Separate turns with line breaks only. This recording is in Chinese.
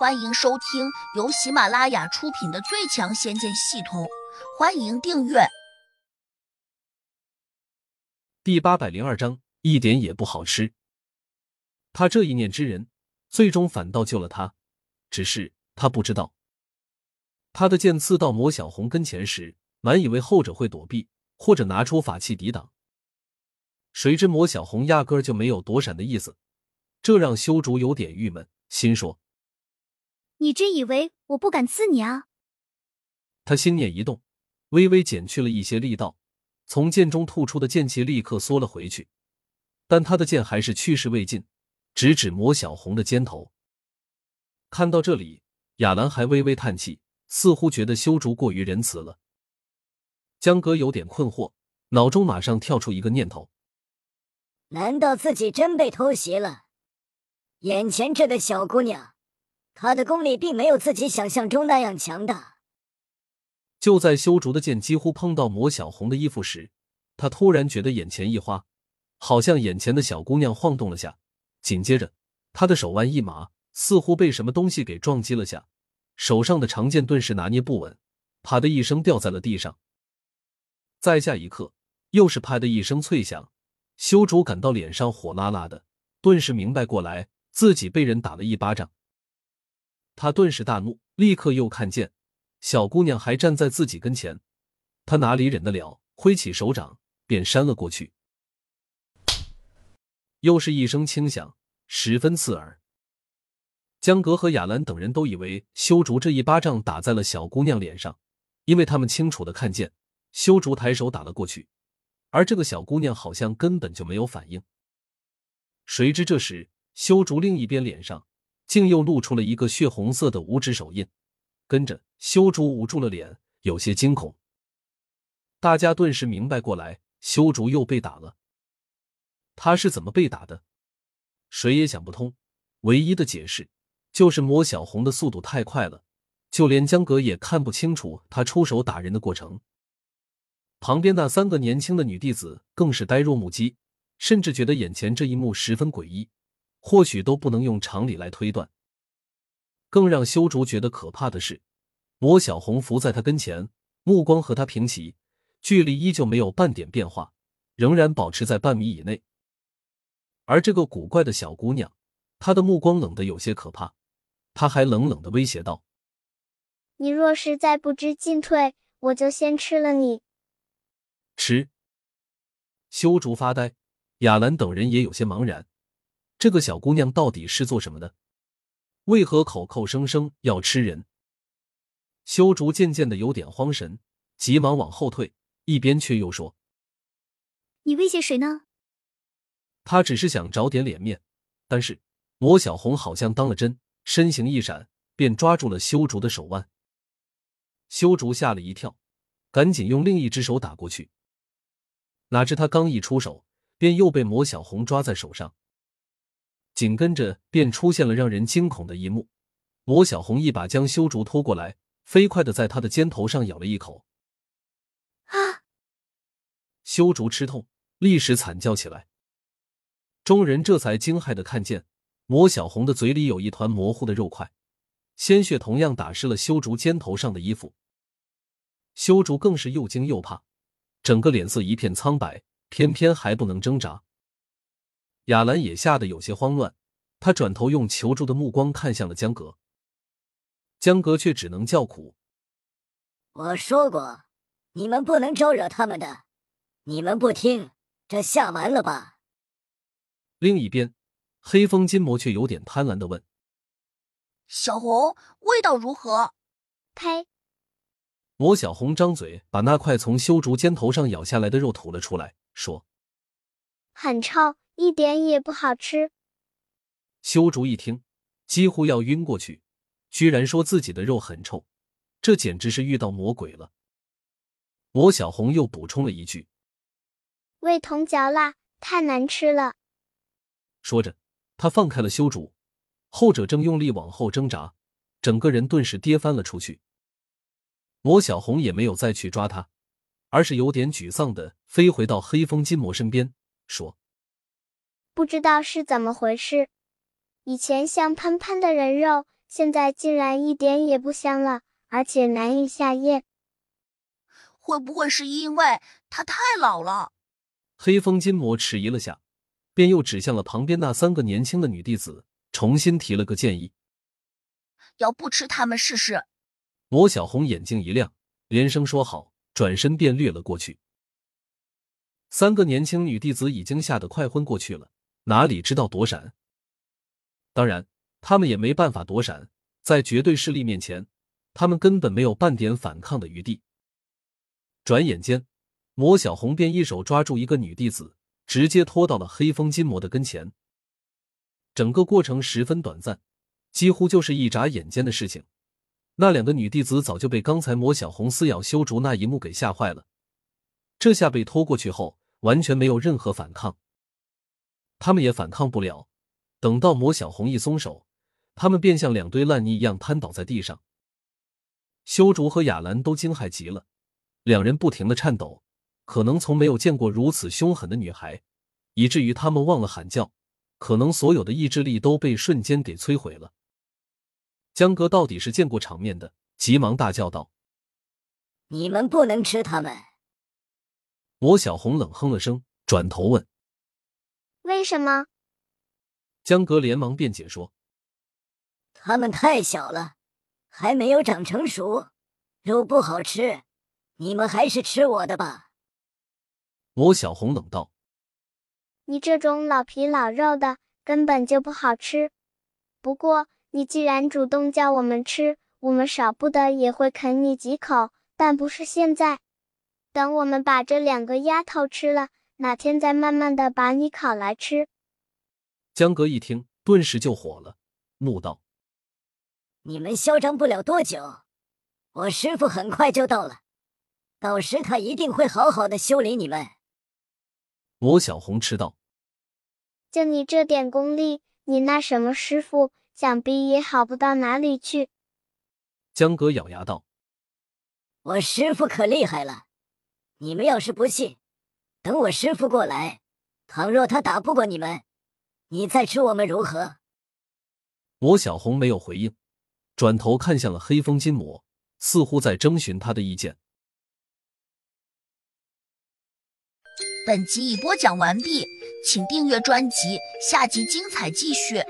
欢迎收听由喜马拉雅出品的《最强仙剑系统》，欢迎订阅。
第八百零二章，一点也不好吃。他这一念之人，最终反倒救了他，只是他不知道，他的剑刺到魔小红跟前时，满以为后者会躲避或者拿出法器抵挡，谁知魔小红压根就没有躲闪的意思，这让修竹有点郁闷，心说。
你真以为我不敢刺你啊？
他心念一动，微微减去了一些力道，从剑中吐出的剑气立刻缩了回去。但他的剑还是去势未尽，直指魔小红的肩头。看到这里，雅兰还微微叹气，似乎觉得修竹过于仁慈了。江哥有点困惑，脑中马上跳出一个念头：
难道自己真被偷袭了？眼前这个小姑娘。他的功力并没有自己想象中那样强大。
就在修竹的剑几乎碰到魔小红的衣服时，他突然觉得眼前一花，好像眼前的小姑娘晃动了下。紧接着，他的手腕一麻，似乎被什么东西给撞击了下，手上的长剑顿时拿捏不稳，啪的一声掉在了地上。再下一刻，又是啪的一声脆响，修竹感到脸上火辣辣的，顿时明白过来，自己被人打了一巴掌。他顿时大怒，立刻又看见小姑娘还站在自己跟前，他哪里忍得了，挥起手掌便扇了过去。又是一声轻响，十分刺耳。江格和亚兰等人都以为修竹这一巴掌打在了小姑娘脸上，因为他们清楚的看见修竹抬手打了过去，而这个小姑娘好像根本就没有反应。谁知这时修竹另一边脸上。竟又露出了一个血红色的五指手印，跟着修竹捂住了脸，有些惊恐。大家顿时明白过来，修竹又被打了。他是怎么被打的？谁也想不通。唯一的解释就是魔小红的速度太快了，就连江格也看不清楚他出手打人的过程。旁边那三个年轻的女弟子更是呆若木鸡，甚至觉得眼前这一幕十分诡异。或许都不能用常理来推断。更让修竹觉得可怕的是，魔小红伏在他跟前，目光和他平齐，距离依旧没有半点变化，仍然保持在半米以内。而这个古怪的小姑娘，她的目光冷得有些可怕，她还冷冷的威胁道：“
你若是再不知进退，我就先吃了你。”
吃。修竹发呆，雅兰等人也有些茫然。这个小姑娘到底是做什么的？为何口口声声要吃人？修竹渐渐的有点慌神，急忙往后退，一边却又说：“
你威胁谁呢？”
他只是想找点脸面，但是魔小红好像当了真，身形一闪，便抓住了修竹的手腕。修竹吓了一跳，赶紧用另一只手打过去，哪知他刚一出手，便又被魔小红抓在手上。紧跟着便出现了让人惊恐的一幕，魔小红一把将修竹拖过来，飞快的在他的肩头上咬了一口。
啊！
修竹吃痛，立时惨叫起来。众人这才惊骇的看见，魔小红的嘴里有一团模糊的肉块，鲜血同样打湿了修竹肩头上的衣服。修竹更是又惊又怕，整个脸色一片苍白，偏偏还不能挣扎。亚兰也吓得有些慌乱，她转头用求助的目光看向了江格，江格却只能叫苦：“
我说过，你们不能招惹他们的，你们不听，这下完了吧？”
另一边，黑风金魔却有点贪婪的问：“
小红，味道如何？”
呸！
魔小红张嘴，把那块从修竹肩头上咬下来的肉吐了出来，说：“
很臭。”一点也不好吃。
修竹一听，几乎要晕过去，居然说自己的肉很臭，这简直是遇到魔鬼了。魔小红又补充了一句：“
味同嚼蜡，太难吃了。”
说着，他放开了修竹，后者正用力往后挣扎，整个人顿时跌翻了出去。魔小红也没有再去抓他，而是有点沮丧的飞回到黑风金魔身边，说。
不知道是怎么回事，以前香喷喷的人肉，现在竟然一点也不香了，而且难以下咽。
会不会是因为它太老了？
黑风金魔迟疑了下，便又指向了旁边那三个年轻的女弟子，重新提了个建议：
要不吃他们试试？
魔小红眼睛一亮，连声说好，转身便掠了过去。三个年轻女弟子已经吓得快昏过去了，哪里知道躲闪？当然，他们也没办法躲闪，在绝对势力面前，他们根本没有半点反抗的余地。转眼间，魔小红便一手抓住一个女弟子，直接拖到了黑风金魔的跟前。整个过程十分短暂，几乎就是一眨眼间的事情。那两个女弟子早就被刚才魔小红撕咬修竹那一幕给吓坏了，这下被拖过去后，完全没有任何反抗。他们也反抗不了。等到魔小红一松手，他们便像两堆烂泥一样瘫倒在地上。修竹和雅兰都惊骇极了。两人不停的颤抖，可能从没有见过如此凶狠的女孩，以至于他们忘了喊叫，可能所有的意志力都被瞬间给摧毁了。江哥到底是见过场面的，急忙大叫道：“
你们不能吃他们！”
魔小红冷哼了声，转头问：“
为什么？”
江格连忙辩解说：“
他们太小了，还没有长成熟，肉不好吃。”你们还是吃我的吧。”
魔小红冷道，“
你这种老皮老肉的根本就不好吃。不过你既然主动叫我们吃，我们少不得也会啃你几口。但不是现在，等我们把这两个丫头吃了，哪天再慢慢的把你烤来吃。”
江哥一听，顿时就火了，怒道：“
你们嚣张不了多久，我师傅很快就到了。”到时他一定会好好的修理你们。”
魔小红吃道，“
就你这点功力，你那什么师傅，想必也好不到哪里去。”
江哥咬牙道：“
我师傅可厉害了，你们要是不信，等我师傅过来，倘若他打不过你们，你再吃我们如何？”
魔小红没有回应，转头看向了黑风金魔，似乎在征询他的意见。
本集已播讲完毕，请订阅专辑，下集精彩继续。